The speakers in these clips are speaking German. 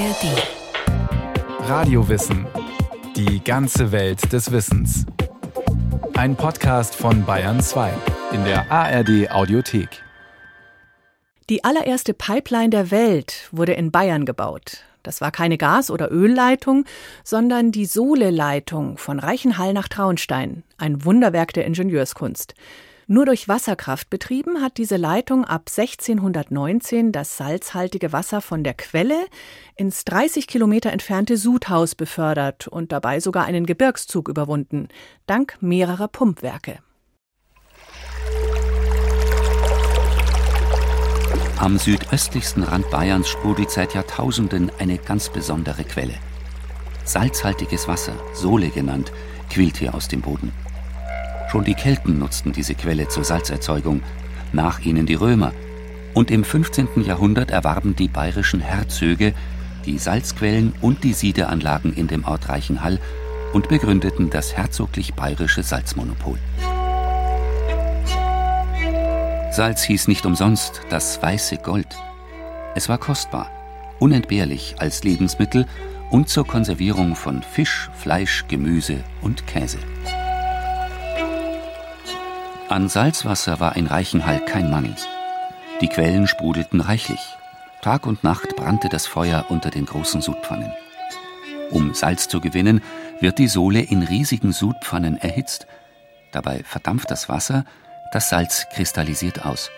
ARD. Radiowissen. Die ganze Welt des Wissens. Ein Podcast von Bayern 2 in der ARD Audiothek. Die allererste Pipeline der Welt wurde in Bayern gebaut. Das war keine Gas- oder Ölleitung, sondern die Sohle-Leitung von Reichenhall nach Traunstein, ein Wunderwerk der Ingenieurskunst. Nur durch Wasserkraft betrieben hat diese Leitung ab 1619 das salzhaltige Wasser von der Quelle ins 30 Kilometer entfernte Sudhaus befördert und dabei sogar einen Gebirgszug überwunden, dank mehrerer Pumpwerke. Am südöstlichsten Rand Bayerns sprudelt seit Jahrtausenden eine ganz besondere Quelle. Salzhaltiges Wasser, Sole genannt, quillt hier aus dem Boden. Schon die Kelten nutzten diese Quelle zur Salzerzeugung, nach ihnen die Römer. Und im 15. Jahrhundert erwarben die bayerischen Herzöge die Salzquellen und die Siedeanlagen in dem Ort Reichenhall und begründeten das herzoglich bayerische Salzmonopol. Salz hieß nicht umsonst das weiße Gold. Es war kostbar, unentbehrlich als Lebensmittel und zur Konservierung von Fisch, Fleisch, Gemüse und Käse. An Salzwasser war in Reichenhall kein Mangel. Die Quellen sprudelten reichlich. Tag und Nacht brannte das Feuer unter den großen Sudpfannen. Um Salz zu gewinnen, wird die Sohle in riesigen Sudpfannen erhitzt. Dabei verdampft das Wasser, das Salz kristallisiert aus.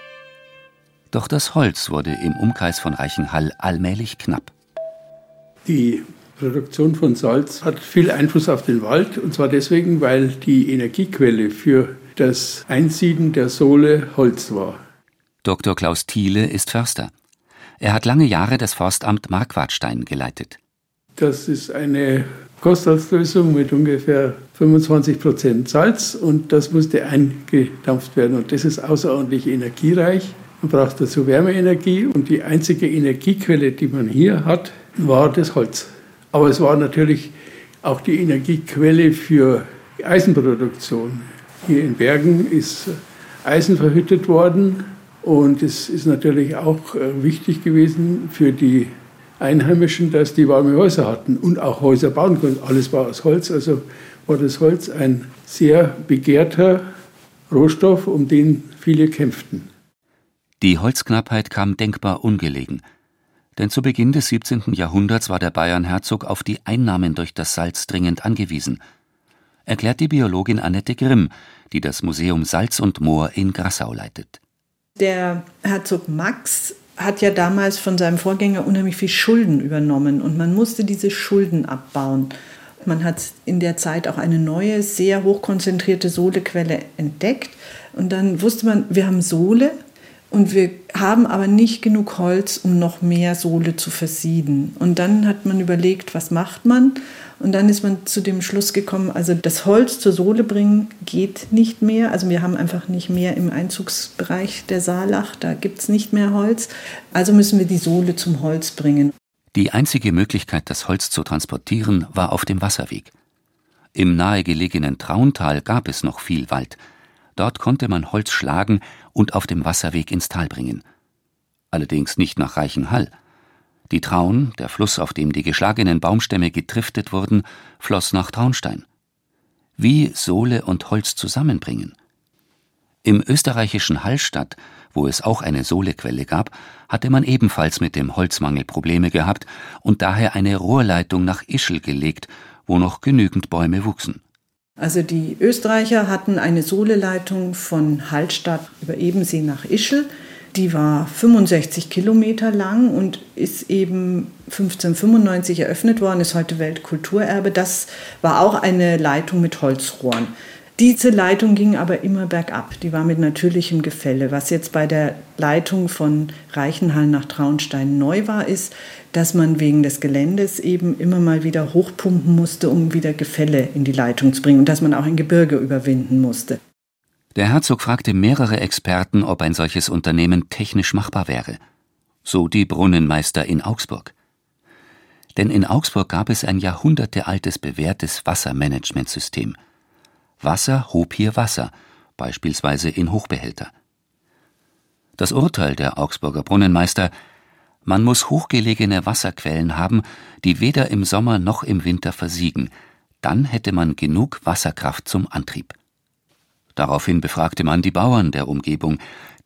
Doch das Holz wurde im Umkreis von Reichenhall allmählich knapp. Die Produktion von Salz hat viel Einfluss auf den Wald, und zwar deswegen, weil die Energiequelle für das Einsieden der Sohle Holz war. Dr. Klaus Thiele ist Förster. Er hat lange Jahre das Forstamt Marquardstein geleitet. Das ist eine Kostauslösung mit ungefähr 25 Prozent Salz und das musste eingedampft werden. Und das ist außerordentlich energiereich. Man braucht dazu Wärmeenergie und die einzige Energiequelle, die man hier hat, war das Holz. Aber es war natürlich auch die Energiequelle für die Eisenproduktion. Hier in Bergen ist Eisen verhüttet worden und es ist natürlich auch äh, wichtig gewesen für die Einheimischen, dass die warme Häuser hatten und auch Häuser bauen konnten. Alles war aus Holz, also war das Holz ein sehr begehrter Rohstoff, um den viele kämpften. Die Holzknappheit kam denkbar ungelegen. Denn zu Beginn des 17. Jahrhunderts war der Bayernherzog auf die Einnahmen durch das Salz dringend angewiesen – erklärt die Biologin Annette Grimm, die das Museum Salz und Moor in Grassau leitet. Der Herzog Max hat ja damals von seinem Vorgänger unheimlich viel Schulden übernommen und man musste diese Schulden abbauen. Man hat in der Zeit auch eine neue, sehr hochkonzentrierte Sohlequelle entdeckt und dann wusste man, wir haben Sohle und wir haben aber nicht genug Holz, um noch mehr Sohle zu versieden. Und dann hat man überlegt, was macht man? Und dann ist man zu dem Schluss gekommen, also das Holz zur Sohle bringen geht nicht mehr. Also wir haben einfach nicht mehr im Einzugsbereich der Saalach, da gibt es nicht mehr Holz. Also müssen wir die Sohle zum Holz bringen. Die einzige Möglichkeit, das Holz zu transportieren, war auf dem Wasserweg. Im nahegelegenen Trauntal gab es noch viel Wald. Dort konnte man Holz schlagen und auf dem Wasserweg ins Tal bringen. Allerdings nicht nach Reichenhall. Die Traun, der Fluss, auf dem die geschlagenen Baumstämme getriftet wurden, floss nach Traunstein. Wie Sohle und Holz zusammenbringen? Im österreichischen Hallstatt, wo es auch eine Sohlequelle gab, hatte man ebenfalls mit dem Holzmangel Probleme gehabt und daher eine Rohrleitung nach Ischl gelegt, wo noch genügend Bäume wuchsen. Also die Österreicher hatten eine Sohleleitung von Hallstatt über Ebensee nach Ischl. Die war 65 Kilometer lang und ist eben 1595 eröffnet worden, ist heute Weltkulturerbe. Das war auch eine Leitung mit Holzrohren. Diese Leitung ging aber immer bergab. Die war mit natürlichem Gefälle. Was jetzt bei der Leitung von Reichenhall nach Traunstein neu war, ist, dass man wegen des Geländes eben immer mal wieder hochpumpen musste, um wieder Gefälle in die Leitung zu bringen und dass man auch ein Gebirge überwinden musste. Der Herzog fragte mehrere Experten, ob ein solches Unternehmen technisch machbar wäre. So die Brunnenmeister in Augsburg. Denn in Augsburg gab es ein jahrhundertealtes bewährtes Wassermanagementsystem. Wasser hob hier Wasser, beispielsweise in Hochbehälter. Das Urteil der Augsburger Brunnenmeister Man muss hochgelegene Wasserquellen haben, die weder im Sommer noch im Winter versiegen, dann hätte man genug Wasserkraft zum Antrieb. Daraufhin befragte man die Bauern der Umgebung,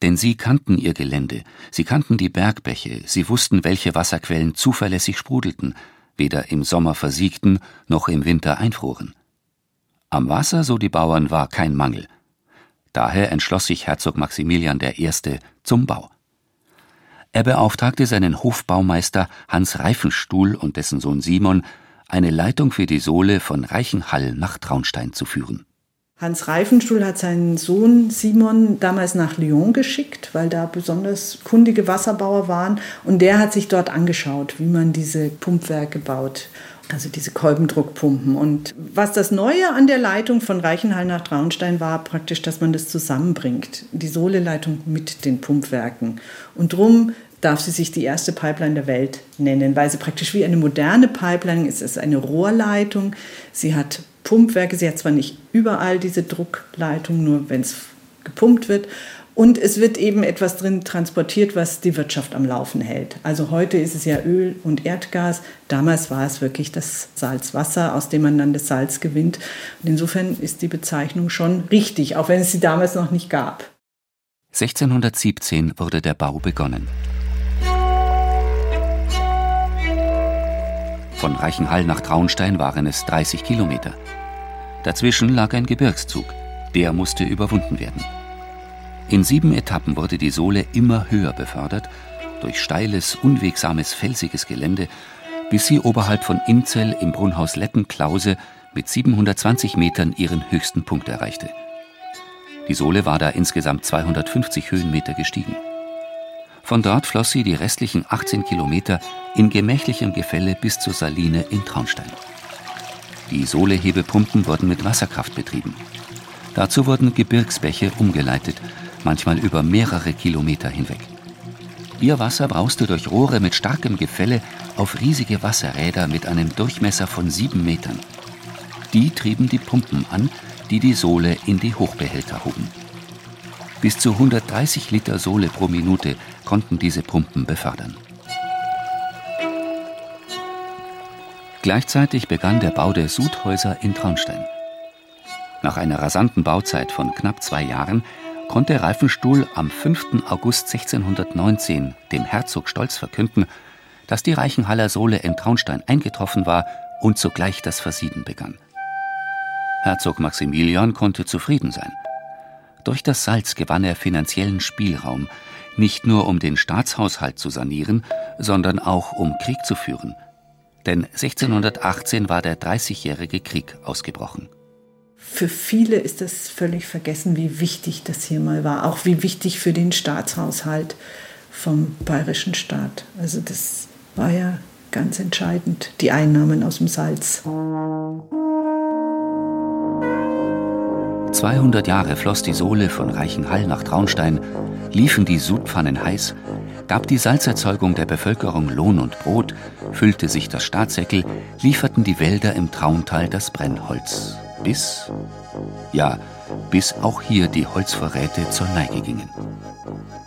denn sie kannten ihr Gelände, sie kannten die Bergbäche, sie wussten, welche Wasserquellen zuverlässig sprudelten, weder im Sommer versiegten noch im Winter einfroren. Am Wasser, so die Bauern, war kein Mangel. Daher entschloss sich Herzog Maximilian I. zum Bau. Er beauftragte seinen Hofbaumeister Hans Reifenstuhl und dessen Sohn Simon, eine Leitung für die Sohle von Reichenhall nach Traunstein zu führen. Hans Reifenstuhl hat seinen Sohn Simon damals nach Lyon geschickt, weil da besonders kundige Wasserbauer waren. Und der hat sich dort angeschaut, wie man diese Pumpwerke baut, also diese Kolbendruckpumpen. Und was das Neue an der Leitung von Reichenhall nach Traunstein war, praktisch, dass man das zusammenbringt, die Sohleleitung mit den Pumpwerken. Und drum darf sie sich die erste Pipeline der Welt nennen, weil sie praktisch wie eine moderne Pipeline ist. Es ist eine Rohrleitung. Sie hat Pumpwerke. Sie hat zwar nicht überall diese Druckleitung, nur wenn es gepumpt wird. Und es wird eben etwas drin transportiert, was die Wirtschaft am Laufen hält. Also heute ist es ja Öl und Erdgas. Damals war es wirklich das Salzwasser, aus dem man dann das Salz gewinnt. Und insofern ist die Bezeichnung schon richtig, auch wenn es sie damals noch nicht gab. 1617 wurde der Bau begonnen. Von Reichenhall nach Traunstein waren es 30 Kilometer. Dazwischen lag ein Gebirgszug. Der musste überwunden werden. In sieben Etappen wurde die Sohle immer höher befördert, durch steiles, unwegsames, felsiges Gelände, bis sie oberhalb von Inzell im Brunnhaus Lettenklause mit 720 Metern ihren höchsten Punkt erreichte. Die Sohle war da insgesamt 250 Höhenmeter gestiegen. Von dort floss sie die restlichen 18 Kilometer in gemächlichem Gefälle bis zur Saline in Traunstein. Die Sohlehebepumpen wurden mit Wasserkraft betrieben. Dazu wurden Gebirgsbäche umgeleitet, manchmal über mehrere Kilometer hinweg. Ihr Wasser brauste durch Rohre mit starkem Gefälle auf riesige Wasserräder mit einem Durchmesser von sieben Metern. Die trieben die Pumpen an, die die Sohle in die Hochbehälter hoben. Bis zu 130 Liter Sohle pro Minute konnten diese Pumpen befördern. Gleichzeitig begann der Bau der Sudhäuser in Traunstein. Nach einer rasanten Bauzeit von knapp zwei Jahren konnte Reifenstuhl am 5. August 1619 dem Herzog stolz verkünden, dass die Reichenhaller Sohle in Traunstein eingetroffen war und sogleich das Versieden begann. Herzog Maximilian konnte zufrieden sein. Durch das Salz gewann er finanziellen Spielraum, nicht nur um den Staatshaushalt zu sanieren, sondern auch um Krieg zu führen. Denn 1618 war der Dreißigjährige Krieg ausgebrochen. Für viele ist es völlig vergessen, wie wichtig das hier mal war, auch wie wichtig für den Staatshaushalt vom bayerischen Staat. Also das war ja ganz entscheidend, die Einnahmen aus dem Salz. 200 Jahre floss die Sohle von Reichenhall nach Traunstein, liefen die Sudpfannen heiß, gab die Salzerzeugung der Bevölkerung Lohn und Brot, füllte sich das Staatssäckel, lieferten die Wälder im Trauntal das Brennholz. Bis, ja, bis auch hier die Holzvorräte zur Neige gingen.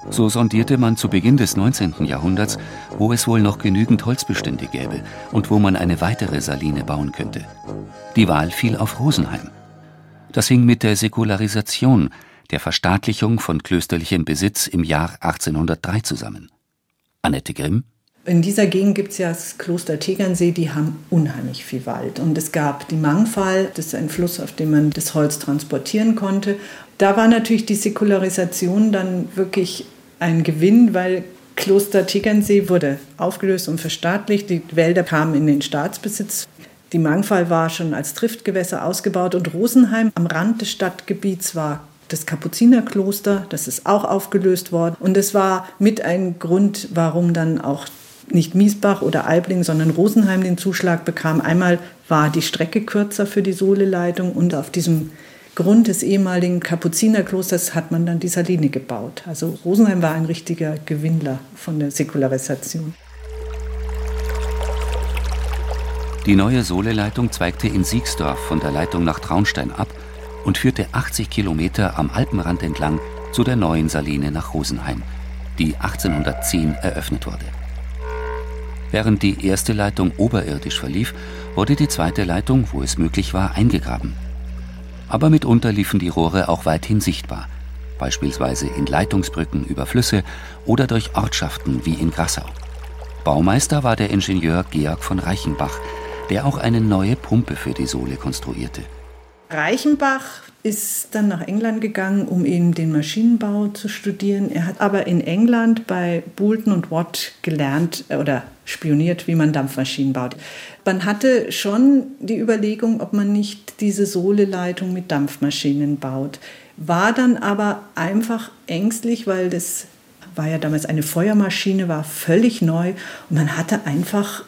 So sondierte man zu Beginn des 19. Jahrhunderts, wo es wohl noch genügend Holzbestände gäbe und wo man eine weitere Saline bauen könnte. Die Wahl fiel auf Rosenheim. Das hing mit der Säkularisation, der Verstaatlichung von klösterlichem Besitz im Jahr 1803 zusammen. Annette Grimm in dieser Gegend gibt es ja das Kloster Tegernsee, die haben unheimlich viel Wald. Und es gab die Mangfall, das ist ein Fluss, auf dem man das Holz transportieren konnte. Da war natürlich die Säkularisation dann wirklich ein Gewinn, weil Kloster Tegernsee wurde aufgelöst und verstaatlicht. Die Wälder kamen in den Staatsbesitz. Die Mangfall war schon als Triftgewässer ausgebaut und Rosenheim am Rand des Stadtgebiets war das Kapuzinerkloster, das ist auch aufgelöst worden. Und es war mit ein Grund, warum dann auch nicht Miesbach oder Aibling, sondern Rosenheim den Zuschlag bekam. Einmal war die Strecke kürzer für die Sohleleitung und auf diesem Grund des ehemaligen Kapuzinerklosters hat man dann die Saline gebaut. Also Rosenheim war ein richtiger Gewinnler von der Säkularisation. Die neue Sohleleitung zweigte in Siegsdorf von der Leitung nach Traunstein ab und führte 80 Kilometer am Alpenrand entlang zu der neuen Saline nach Rosenheim, die 1810 eröffnet wurde. Während die erste Leitung oberirdisch verlief, wurde die zweite Leitung, wo es möglich war, eingegraben. Aber mitunter liefen die Rohre auch weithin sichtbar, beispielsweise in Leitungsbrücken über Flüsse oder durch Ortschaften wie in Grassau. Baumeister war der Ingenieur Georg von Reichenbach, der auch eine neue Pumpe für die Sohle konstruierte. Reichenbach ist dann nach England gegangen, um eben den Maschinenbau zu studieren. Er hat aber in England bei Boulton und Watt gelernt äh, oder spioniert, wie man Dampfmaschinen baut. Man hatte schon die Überlegung, ob man nicht diese Sohleleitung mit Dampfmaschinen baut, war dann aber einfach ängstlich, weil das war ja damals eine Feuermaschine, war völlig neu und man hatte einfach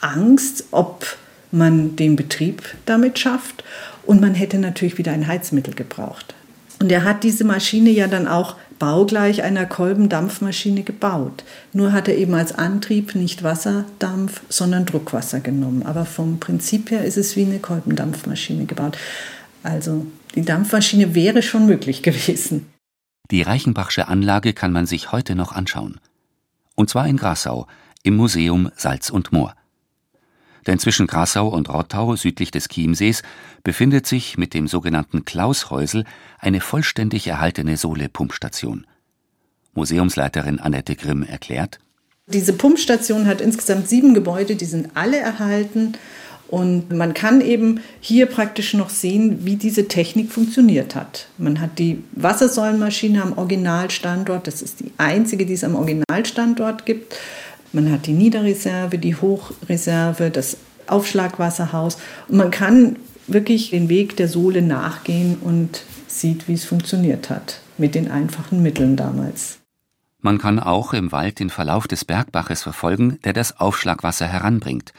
Angst, ob man den Betrieb damit schafft und man hätte natürlich wieder ein Heizmittel gebraucht. Und er hat diese Maschine ja dann auch baugleich einer Kolbendampfmaschine gebaut. Nur hat er eben als Antrieb nicht Wasserdampf, sondern Druckwasser genommen. Aber vom Prinzip her ist es wie eine Kolbendampfmaschine gebaut. Also die Dampfmaschine wäre schon möglich gewesen. Die Reichenbachsche Anlage kann man sich heute noch anschauen. Und zwar in Grasau, im Museum Salz und Moor. Denn zwischen Grasau und Rottau südlich des Chiemsees befindet sich mit dem sogenannten Klaushäusel eine vollständig erhaltene Sohle-Pumpstation. Museumsleiterin Annette Grimm erklärt: Diese Pumpstation hat insgesamt sieben Gebäude, die sind alle erhalten. Und man kann eben hier praktisch noch sehen, wie diese Technik funktioniert hat. Man hat die Wassersäulenmaschine am Originalstandort, das ist die einzige, die es am Originalstandort gibt. Man hat die Niederreserve, die Hochreserve, das Aufschlagwasserhaus. Und man kann wirklich den Weg der Sohle nachgehen und sieht, wie es funktioniert hat, mit den einfachen Mitteln damals. Man kann auch im Wald den Verlauf des Bergbaches verfolgen, der das Aufschlagwasser heranbringt.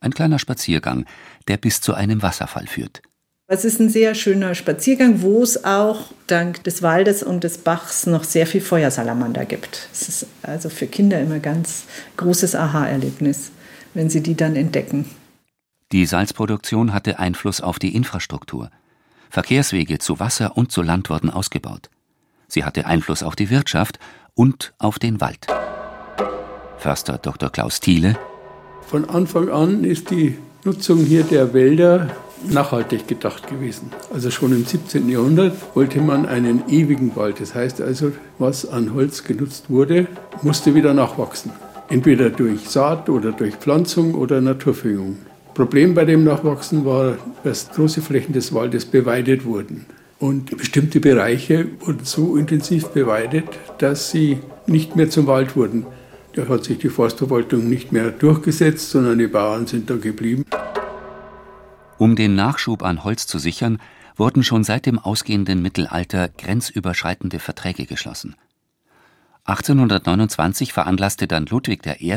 Ein kleiner Spaziergang, der bis zu einem Wasserfall führt. Es ist ein sehr schöner Spaziergang, wo es auch dank des Waldes und des Bachs noch sehr viel Feuersalamander gibt. Es ist also für Kinder immer ganz großes Aha-Erlebnis, wenn sie die dann entdecken. Die Salzproduktion hatte Einfluss auf die Infrastruktur. Verkehrswege zu Wasser und zu Land wurden ausgebaut. Sie hatte Einfluss auf die Wirtschaft und auf den Wald. Förster Dr. Klaus Thiele. Von Anfang an ist die Nutzung hier der Wälder nachhaltig gedacht gewesen. Also schon im 17. Jahrhundert wollte man einen ewigen Wald. Das heißt also, was an Holz genutzt wurde, musste wieder nachwachsen. Entweder durch Saat oder durch Pflanzung oder Naturverjüngung. Problem bei dem Nachwachsen war, dass große Flächen des Waldes beweidet wurden. Und bestimmte Bereiche wurden so intensiv beweidet, dass sie nicht mehr zum Wald wurden. Da hat sich die Forstverwaltung nicht mehr durchgesetzt, sondern die Bauern sind da geblieben. Um den Nachschub an Holz zu sichern, wurden schon seit dem ausgehenden Mittelalter grenzüberschreitende Verträge geschlossen. 1829 veranlasste dann Ludwig I.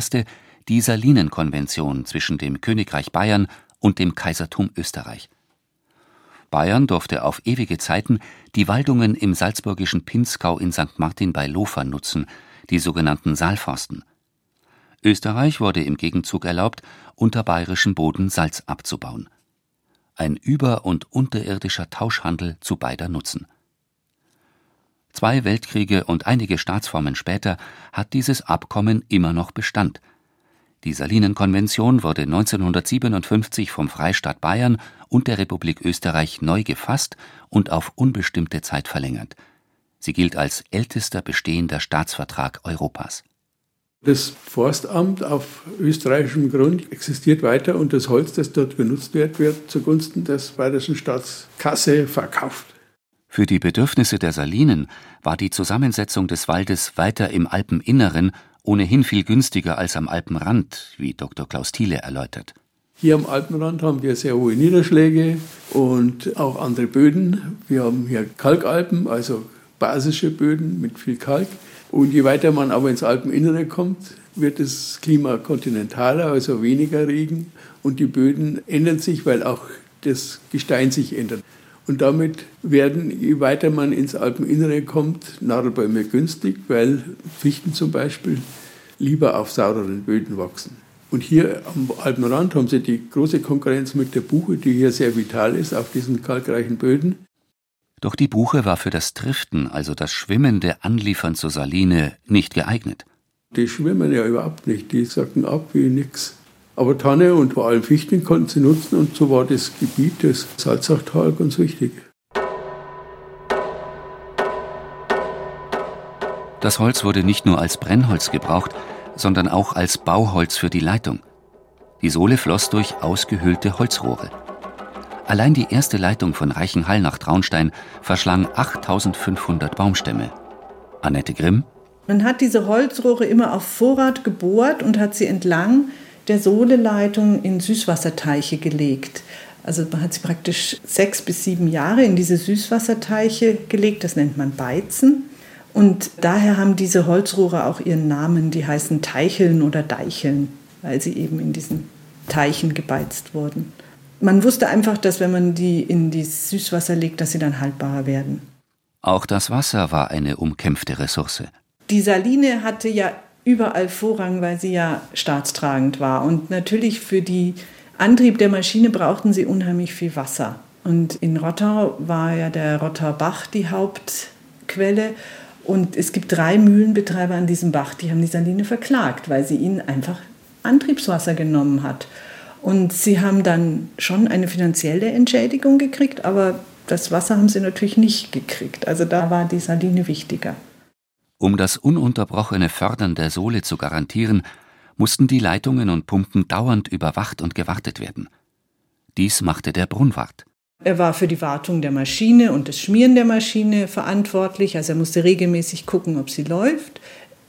die Salinenkonvention zwischen dem Königreich Bayern und dem Kaisertum Österreich. Bayern durfte auf ewige Zeiten die Waldungen im salzburgischen Pinzgau in St. Martin bei Lofer nutzen, die sogenannten Saalforsten. Österreich wurde im Gegenzug erlaubt, unter bayerischem Boden Salz abzubauen ein über- und unterirdischer Tauschhandel zu beider Nutzen. Zwei Weltkriege und einige Staatsformen später hat dieses Abkommen immer noch Bestand. Die Salinenkonvention wurde 1957 vom Freistaat Bayern und der Republik Österreich neu gefasst und auf unbestimmte Zeit verlängert. Sie gilt als ältester bestehender Staatsvertrag Europas das Forstamt auf österreichischem Grund existiert weiter und das Holz, das dort genutzt wird, wird zugunsten des bayerischen Staatskasse verkauft. Für die Bedürfnisse der Salinen war die Zusammensetzung des Waldes weiter im Alpeninneren ohnehin viel günstiger als am Alpenrand, wie Dr. Klaus Thiele erläutert. Hier am Alpenrand haben wir sehr hohe Niederschläge und auch andere Böden. Wir haben hier Kalkalpen, also basische Böden mit viel Kalk. Und je weiter man aber ins Alpeninnere kommt, wird das Klima kontinentaler, also weniger Regen. Und die Böden ändern sich, weil auch das Gestein sich ändert. Und damit werden, je weiter man ins Alpeninnere kommt, Nadelbäume günstig, weil Fichten zum Beispiel lieber auf saureren Böden wachsen. Und hier am Alpenrand haben sie die große Konkurrenz mit der Buche, die hier sehr vital ist auf diesen kalkreichen Böden. Doch die Buche war für das Triften, also das schwimmende Anliefern zur Saline, nicht geeignet. Die schwimmen ja überhaupt nicht, die sacken ab wie nichts. Aber Tanne und vor allem Fichten konnten sie nutzen und so war das Gebiet des Salzachtal ganz wichtig. Das Holz wurde nicht nur als Brennholz gebraucht, sondern auch als Bauholz für die Leitung. Die Sohle floss durch ausgehöhlte Holzrohre. Allein die erste Leitung von Reichenhall nach Traunstein verschlang 8500 Baumstämme. Annette Grimm. Man hat diese Holzrohre immer auf Vorrat gebohrt und hat sie entlang der Sohleleitung in Süßwasserteiche gelegt. Also man hat sie praktisch sechs bis sieben Jahre in diese Süßwasserteiche gelegt, das nennt man Beizen. Und daher haben diese Holzrohre auch ihren Namen, die heißen Teicheln oder Deicheln, weil sie eben in diesen Teichen gebeizt wurden. Man wusste einfach, dass wenn man die in das Süßwasser legt, dass sie dann haltbarer werden. Auch das Wasser war eine umkämpfte Ressource. Die Saline hatte ja überall Vorrang, weil sie ja staatstragend war. Und natürlich für den Antrieb der Maschine brauchten sie unheimlich viel Wasser. Und in Rottau war ja der Rottauer Bach die Hauptquelle. Und es gibt drei Mühlenbetreiber an diesem Bach, die haben die Saline verklagt, weil sie ihnen einfach Antriebswasser genommen hat. Und sie haben dann schon eine finanzielle Entschädigung gekriegt, aber das Wasser haben sie natürlich nicht gekriegt. Also da war die Saline wichtiger. Um das ununterbrochene Fördern der Sohle zu garantieren, mussten die Leitungen und Pumpen dauernd überwacht und gewartet werden. Dies machte der Brunnwart. Er war für die Wartung der Maschine und das Schmieren der Maschine verantwortlich. Also er musste regelmäßig gucken, ob sie läuft.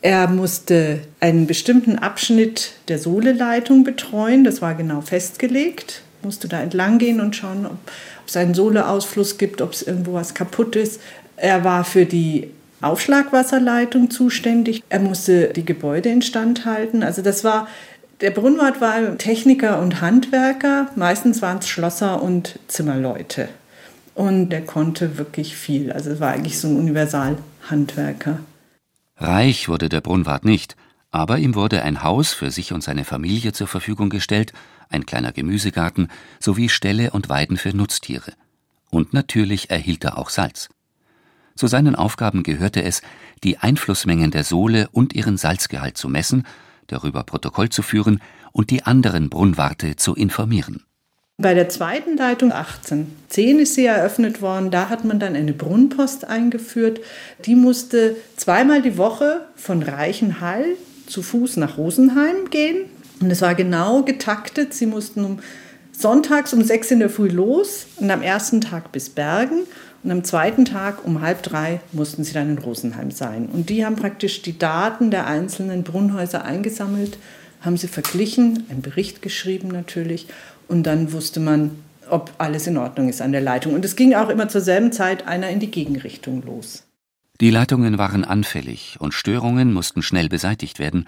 Er musste einen bestimmten Abschnitt der Sohleleitung betreuen. Das war genau festgelegt. Musste da entlang gehen und schauen, ob, ob es einen Sohleausfluss gibt, ob es irgendwo was kaputt ist. Er war für die Aufschlagwasserleitung zuständig. Er musste die Gebäude instand halten. Also das war der Brunnwart war Techniker und Handwerker, meistens waren es Schlosser und Zimmerleute. Und er konnte wirklich viel. Also war eigentlich so ein Universalhandwerker. Reich wurde der Brunnwart nicht, aber ihm wurde ein Haus für sich und seine Familie zur Verfügung gestellt, ein kleiner Gemüsegarten sowie Ställe und Weiden für Nutztiere. Und natürlich erhielt er auch Salz. Zu seinen Aufgaben gehörte es, die Einflussmengen der Sohle und ihren Salzgehalt zu messen darüber Protokoll zu führen und die anderen Brunnwarte zu informieren. Bei der zweiten Leitung 1810 ist sie eröffnet worden. Da hat man dann eine Brunnenpost eingeführt. Die musste zweimal die Woche von Reichenhall zu Fuß nach Rosenheim gehen. Und es war genau getaktet. Sie mussten um sonntags um sechs in der Früh los und am ersten Tag bis Bergen und am zweiten Tag um halb drei mussten sie dann in Rosenheim sein. Und die haben praktisch die Daten der einzelnen Brunnhäuser eingesammelt, haben sie verglichen, einen Bericht geschrieben natürlich. Und dann wusste man, ob alles in Ordnung ist an der Leitung. Und es ging auch immer zur selben Zeit einer in die Gegenrichtung los. Die Leitungen waren anfällig und Störungen mussten schnell beseitigt werden,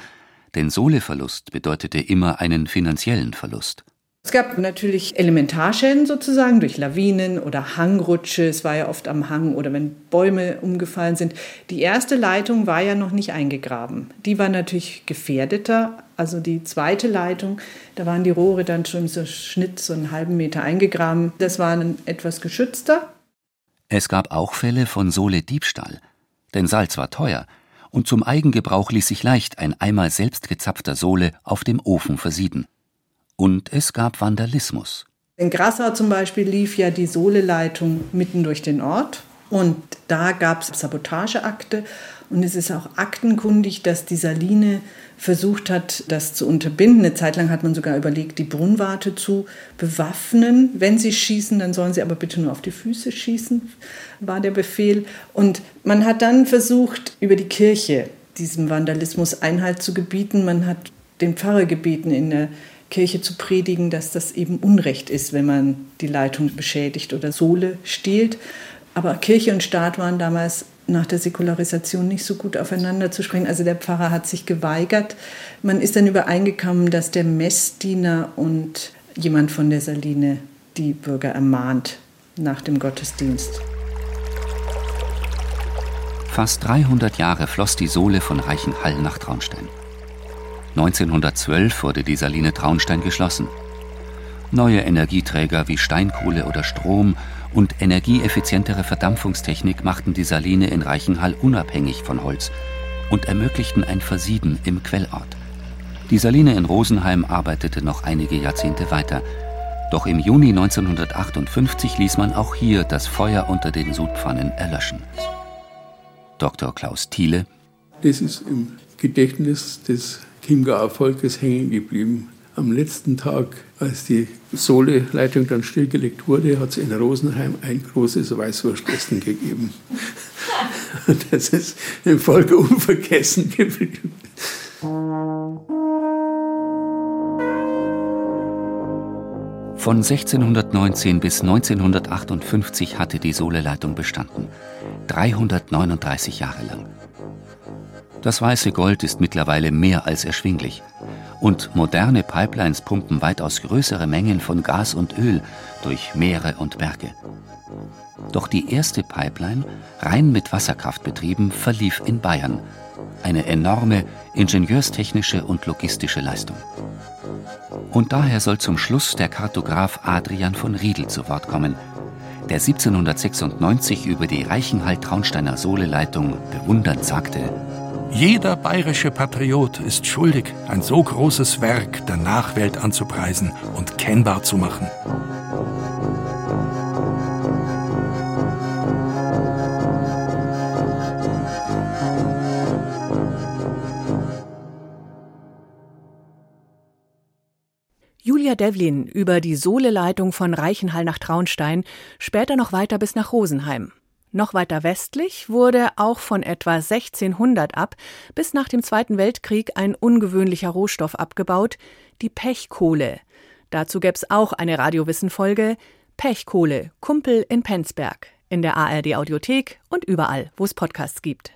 denn Sohleverlust bedeutete immer einen finanziellen Verlust. Es gab natürlich Elementarschäden sozusagen durch Lawinen oder Hangrutsche. Es war ja oft am Hang oder wenn Bäume umgefallen sind. Die erste Leitung war ja noch nicht eingegraben. Die war natürlich gefährdeter. Also die zweite Leitung, da waren die Rohre dann schon so Schnitt so einen halben Meter eingegraben. Das war dann etwas geschützter. Es gab auch Fälle von Sohle-Diebstahl. Denn Salz war teuer und zum Eigengebrauch ließ sich leicht ein einmal selbst gezapfter Sohle auf dem Ofen versieden. Und es gab Vandalismus. In Grassau zum Beispiel lief ja die Sohleleitung mitten durch den Ort. Und da gab es Sabotageakte. Und es ist auch aktenkundig, dass die Saline versucht hat, das zu unterbinden. Eine Zeit lang hat man sogar überlegt, die Brunnwarte zu bewaffnen. Wenn sie schießen, dann sollen sie aber bitte nur auf die Füße schießen, war der Befehl. Und man hat dann versucht, über die Kirche diesem Vandalismus Einhalt zu gebieten. Man hat den Pfarrer gebeten, in der Kirche zu predigen, dass das eben Unrecht ist, wenn man die Leitung beschädigt oder Sohle stiehlt. Aber Kirche und Staat waren damals nach der Säkularisation nicht so gut aufeinander zu sprechen. Also der Pfarrer hat sich geweigert. Man ist dann übereingekommen, dass der Messdiener und jemand von der Saline die Bürger ermahnt nach dem Gottesdienst. Fast 300 Jahre floss die Sohle von Reichenhall nach Traunstein. 1912 wurde die Saline Traunstein geschlossen. Neue Energieträger wie Steinkohle oder Strom und energieeffizientere Verdampfungstechnik machten die Saline in Reichenhall unabhängig von Holz und ermöglichten ein Versieden im Quellort. Die Saline in Rosenheim arbeitete noch einige Jahrzehnte weiter. Doch im Juni 1958 ließ man auch hier das Feuer unter den Sudpfannen erlöschen. Dr. Klaus Thiele. Das ist im Gedächtnis des Chiemgauer Volkes hängen geblieben. Am letzten Tag, als die Sohle-Leitung dann stillgelegt wurde, hat es in Rosenheim ein großes Weißwurstessen gegeben. Das ist im Volk unvergessen geblieben. Von 1619 bis 1958 hatte die Sohle-Leitung bestanden. 339 Jahre lang. Das weiße Gold ist mittlerweile mehr als erschwinglich. Und moderne Pipelines pumpen weitaus größere Mengen von Gas und Öl durch Meere und Berge. Doch die erste Pipeline, rein mit Wasserkraft betrieben, verlief in Bayern. Eine enorme ingenieurstechnische und logistische Leistung. Und daher soll zum Schluss der Kartograf Adrian von Riedel zu Wort kommen, der 1796 über die Reichenhall-Traunsteiner Sohleleitung bewundernd sagte: Jeder bayerische Patriot ist schuldig, ein so großes Werk der Nachwelt anzupreisen und kennbar zu machen. Julia Devlin über die Sohleleitung von Reichenhall nach Traunstein, später noch weiter bis nach Rosenheim. Noch weiter westlich wurde auch von etwa 1600 ab bis nach dem Zweiten Weltkrieg ein ungewöhnlicher Rohstoff abgebaut, die Pechkohle. Dazu gäb's auch eine Radiowissen-Folge Pechkohle, Kumpel in Penzberg, in der ARD Audiothek und überall, wo es Podcasts gibt.